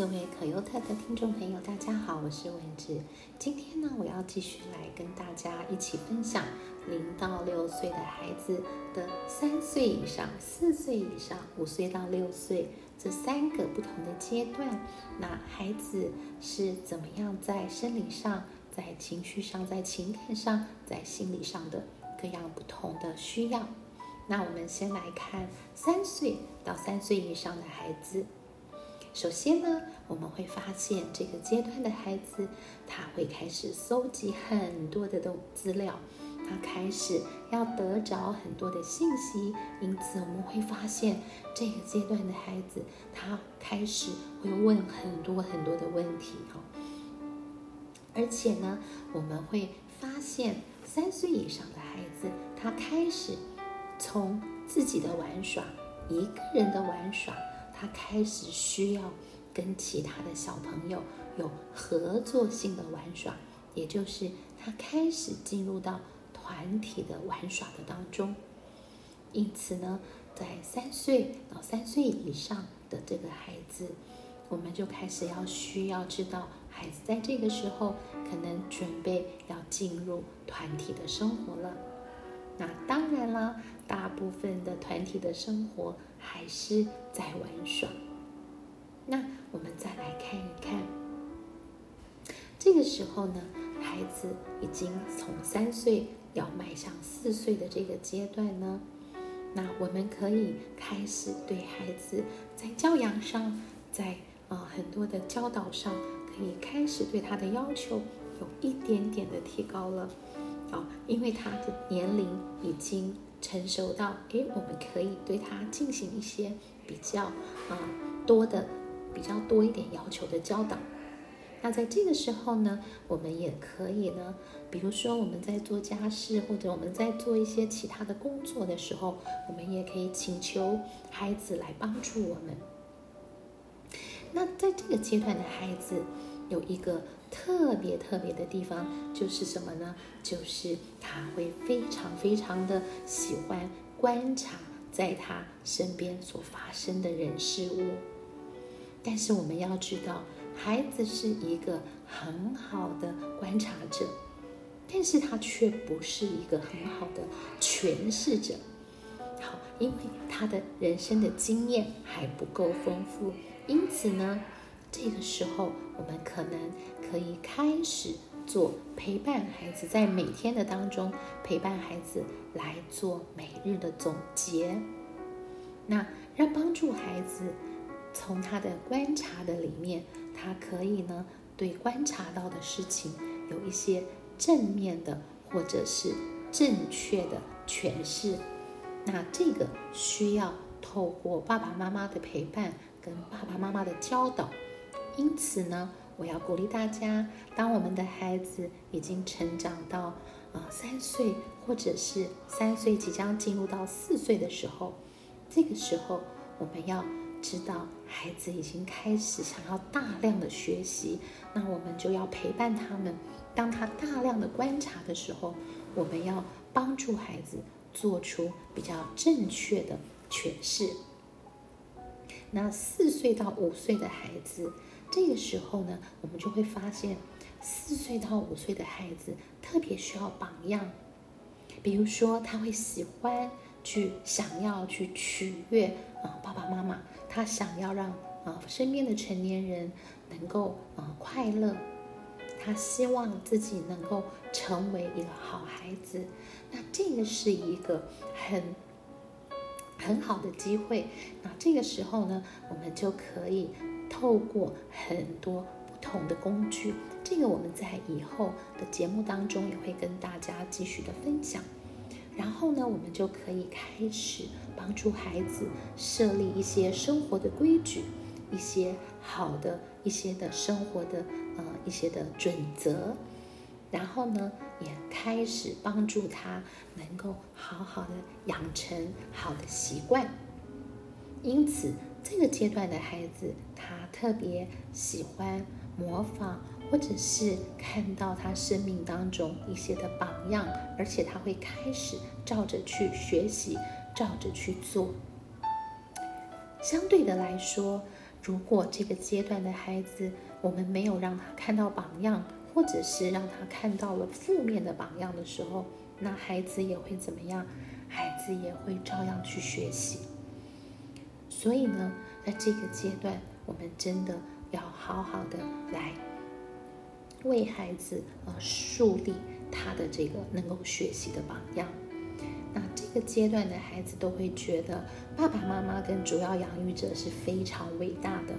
各位可优特的听众朋友，大家好，我是文芝。今天呢，我要继续来跟大家一起分享零到六岁的孩子的三岁以上、四岁以上、五岁到六岁这三个不同的阶段。那孩子是怎么样在生理上、在情绪上、在情感上、在心理上的各样不同的需要？那我们先来看三岁到三岁以上的孩子。首先呢，我们会发现这个阶段的孩子，他会开始搜集很多的东资料，他开始要得着很多的信息，因此我们会发现这个阶段的孩子，他开始会问很多很多的问题哈。而且呢，我们会发现三岁以上的孩子，他开始从自己的玩耍，一个人的玩耍。他开始需要跟其他的小朋友有合作性的玩耍，也就是他开始进入到团体的玩耍的当中。因此呢，在三岁到三岁以上的这个孩子，我们就开始要需要知道，孩子在这个时候可能准备要进入团体的生活了。那当然啦，大部分的团体的生活还是在玩耍。那我们再来看一看，这个时候呢，孩子已经从三岁要迈向四岁的这个阶段呢，那我们可以开始对孩子在教养上，在啊很多的教导上，可以开始对他的要求有一点点的提高了。啊，因为他的年龄已经成熟到，哎，我们可以对他进行一些比较啊多的、比较多一点要求的教导。那在这个时候呢，我们也可以呢，比如说我们在做家事或者我们在做一些其他的工作的时候，我们也可以请求孩子来帮助我们。那在这个阶段的孩子有一个。特别特别的地方就是什么呢？就是他会非常非常的喜欢观察在他身边所发生的人事物。但是我们要知道，孩子是一个很好的观察者，但是他却不是一个很好的诠释者。好，因为他的人生的经验还不够丰富，因此呢。这个时候，我们可能可以开始做陪伴孩子，在每天的当中陪伴孩子来做每日的总结。那让帮助孩子从他的观察的里面，他可以呢对观察到的事情有一些正面的或者是正确的诠释。那这个需要透过爸爸妈妈的陪伴跟爸爸妈妈的教导。因此呢，我要鼓励大家，当我们的孩子已经成长到啊三岁，或者是三岁即将进入到四岁的时候，这个时候我们要知道，孩子已经开始想要大量的学习，那我们就要陪伴他们。当他大量的观察的时候，我们要帮助孩子做出比较正确的诠释。那四岁到五岁的孩子。这个时候呢，我们就会发现，四岁到五岁的孩子特别需要榜样。比如说，他会喜欢去想要去取悦啊爸爸妈妈，他想要让啊身边的成年人能够啊快乐，他希望自己能够成为一个好孩子。那这个是一个很很好的机会。那这个时候呢，我们就可以。透过很多不同的工具，这个我们在以后的节目当中也会跟大家继续的分享。然后呢，我们就可以开始帮助孩子设立一些生活的规矩，一些好的一些的生活的呃一些的准则。然后呢，也开始帮助他能够好好的养成好的习惯。因此。这个阶段的孩子，他特别喜欢模仿，或者是看到他生命当中一些的榜样，而且他会开始照着去学习，照着去做。相对的来说，如果这个阶段的孩子，我们没有让他看到榜样，或者是让他看到了负面的榜样的时候，那孩子也会怎么样？孩子也会照样去学习。所以呢，在这个阶段，我们真的要好好的来为孩子呃树立他的这个能够学习的榜样。那这个阶段的孩子都会觉得爸爸妈妈跟主要养育者是非常伟大的，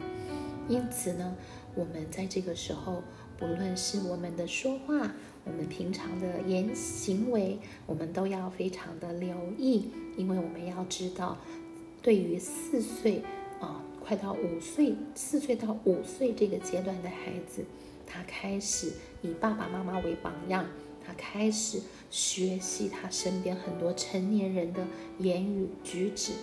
因此呢，我们在这个时候，不论是我们的说话，我们平常的言行为，我们都要非常的留意，因为我们要知道，对于四岁啊，快到五岁，四岁到五岁这个阶段的孩子，他开始以爸爸妈妈为榜样。他开始学习他身边很多成年人的言语举止，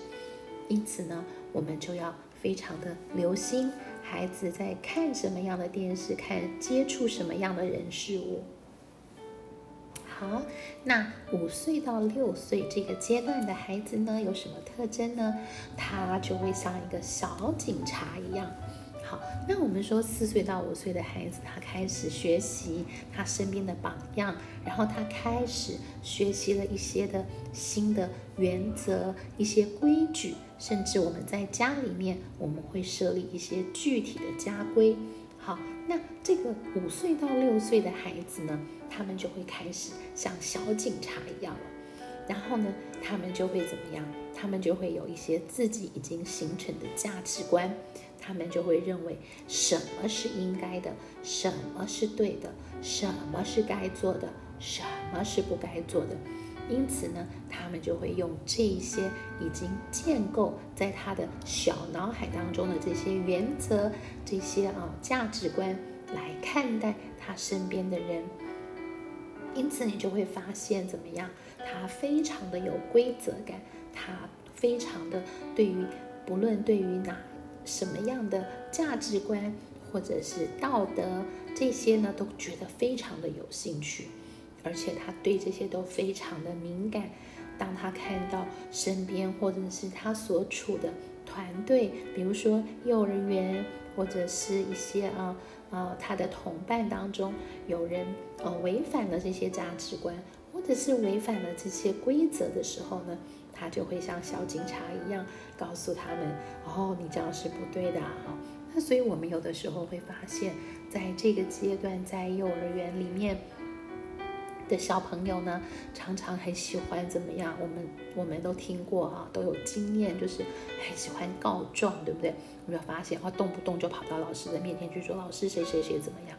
因此呢，我们就要非常的留心孩子在看什么样的电视，看接触什么样的人事物。好，那五岁到六岁这个阶段的孩子呢，有什么特征呢？他就会像一个小警察一样。好，那我们说四岁到五岁的孩子，他开始学习他身边的榜样，然后他开始学习了一些的新的原则、一些规矩，甚至我们在家里面，我们会设立一些具体的家规。好，那这个五岁到六岁的孩子呢，他们就会开始像小警察一样了，然后呢，他们就会怎么样？他们就会有一些自己已经形成的价值观。他们就会认为什么是应该的，什么是对的，什么是该做的，什么是不该做的。因此呢，他们就会用这些已经建构在他的小脑海当中的这些原则、这些啊价值观来看待他身边的人。因此，你就会发现怎么样？他非常的有规则感，他非常的对于不论对于哪。什么样的价值观或者是道德这些呢，都觉得非常的有兴趣，而且他对这些都非常的敏感。当他看到身边或者是他所处的团队，比如说幼儿园或者是一些啊啊他的同伴当中有人呃违反了这些价值观，或者是违反了这些规则的时候呢？他就会像小警察一样告诉他们：“哦，你这样是不对的。”哈，那所以我们有的时候会发现，在这个阶段，在幼儿园里面的小朋友呢，常常很喜欢怎么样？我们我们都听过哈，都有经验，就是很喜欢告状，对不对？有没有发现？他动不动就跑到老师的面前去说：“老师，谁谁谁怎么样？”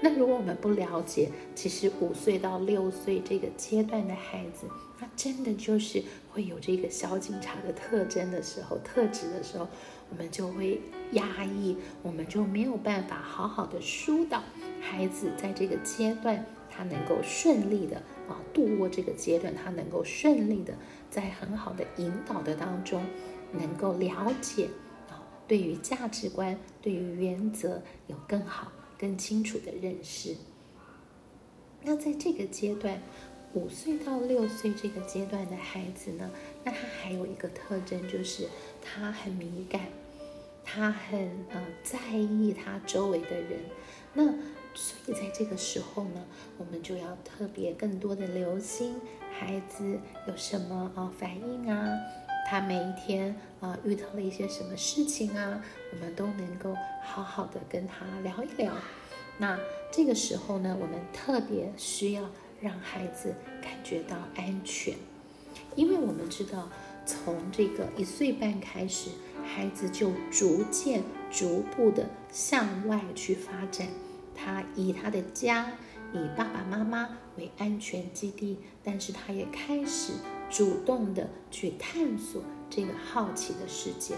那如果我们不了解，其实五岁到六岁这个阶段的孩子，他真的就是会有这个小警察的特征的时候、特质的时候，我们就会压抑，我们就没有办法好好的疏导孩子，在这个阶段他能够顺利的啊度过这个阶段，他能够顺利的在很好的引导的当中，能够了解啊对于价值观、对于原则有更好。更清楚的认识。那在这个阶段，五岁到六岁这个阶段的孩子呢，那他还有一个特征，就是他很敏感，他很呃在意他周围的人。那所以在这个时候呢，我们就要特别更多的留心孩子有什么啊反应啊。他每一天啊遇到了一些什么事情啊，我们都能够好好的跟他聊一聊。那这个时候呢，我们特别需要让孩子感觉到安全，因为我们知道，从这个一岁半开始，孩子就逐渐、逐步的向外去发展。他以他的家、以爸爸妈妈为安全基地，但是他也开始。主动的去探索这个好奇的世界，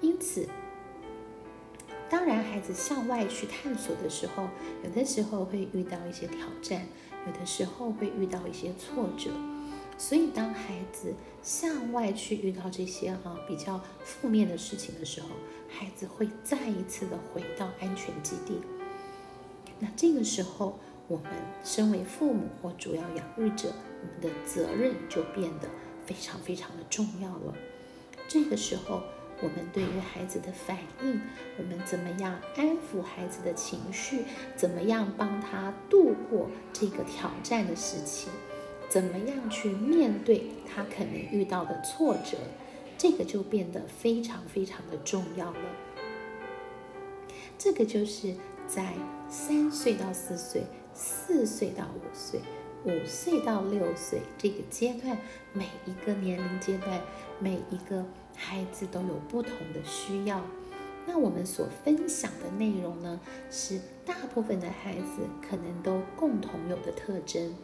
因此，当然，孩子向外去探索的时候，有的时候会遇到一些挑战，有的时候会遇到一些挫折。所以，当孩子向外去遇到这些啊比较负面的事情的时候，孩子会再一次的回到安全基地。那这个时候，我们身为父母或主要养育者。我们的责任就变得非常非常的重要了。这个时候，我们对于孩子的反应，我们怎么样安抚孩子的情绪，怎么样帮他度过这个挑战的时期，怎么样去面对他可能遇到的挫折，这个就变得非常非常的重要了。这个就是在三岁到四岁、四岁到五岁。五岁到六岁这个阶段，每一个年龄阶段，每一个孩子都有不同的需要。那我们所分享的内容呢，是大部分的孩子可能都共同有的特征，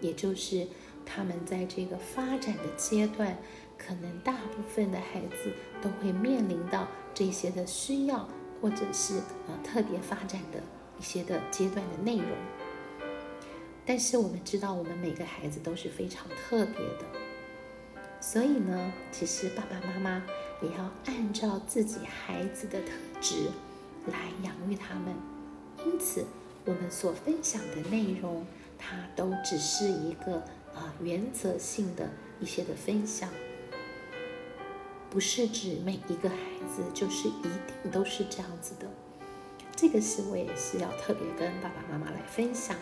也就是他们在这个发展的阶段，可能大部分的孩子都会面临到这些的需要，或者是呃特别发展的一些的阶段的内容。但是我们知道，我们每个孩子都是非常特别的，所以呢，其实爸爸妈妈也要按照自己孩子的特质来养育他们。因此，我们所分享的内容，它都只是一个啊原则性的一些的分享，不是指每一个孩子就是一定都是这样子的。这个是我也是要特别跟爸爸妈妈来分享。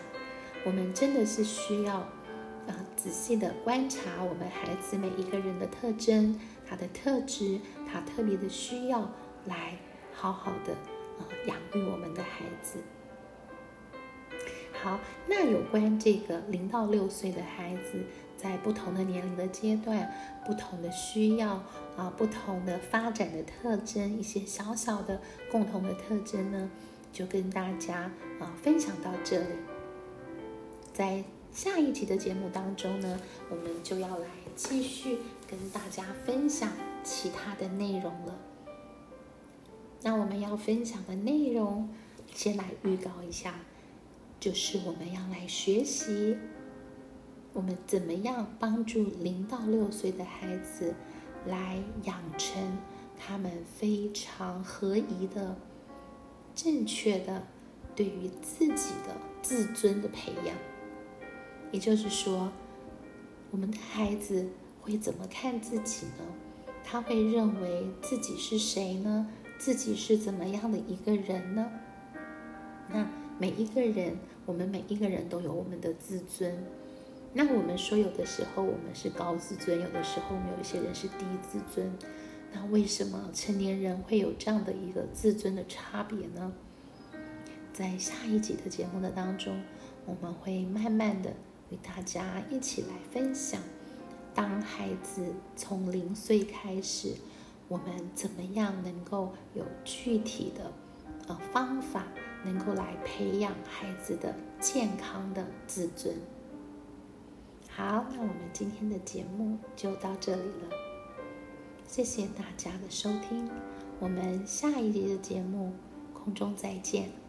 我们真的是需要，啊，仔细的观察我们孩子每一个人的特征，他的特质，他特别的需要，来好好的啊养育我们的孩子。好，那有关这个零到六岁的孩子，在不同的年龄的阶段，不同的需要啊，不同的发展的特征，一些小小的共同的特征呢，就跟大家啊分享到这里。在下一集的节目当中呢，我们就要来继续跟大家分享其他的内容了。那我们要分享的内容，先来预告一下，就是我们要来学习，我们怎么样帮助零到六岁的孩子来养成他们非常合宜的、正确的对于自己的自尊的培养。也就是说，我们的孩子会怎么看自己呢？他会认为自己是谁呢？自己是怎么样的一个人呢？那每一个人，我们每一个人都有我们的自尊。那我们说，有的时候我们是高自尊，有的时候我们有一些人是低自尊。那为什么成年人会有这样的一个自尊的差别呢？在下一集的节目的当中，我们会慢慢的。与大家一起来分享，当孩子从零岁开始，我们怎么样能够有具体的呃方法，能够来培养孩子的健康的自尊。好，那我们今天的节目就到这里了，谢谢大家的收听，我们下一集的节目空中再见。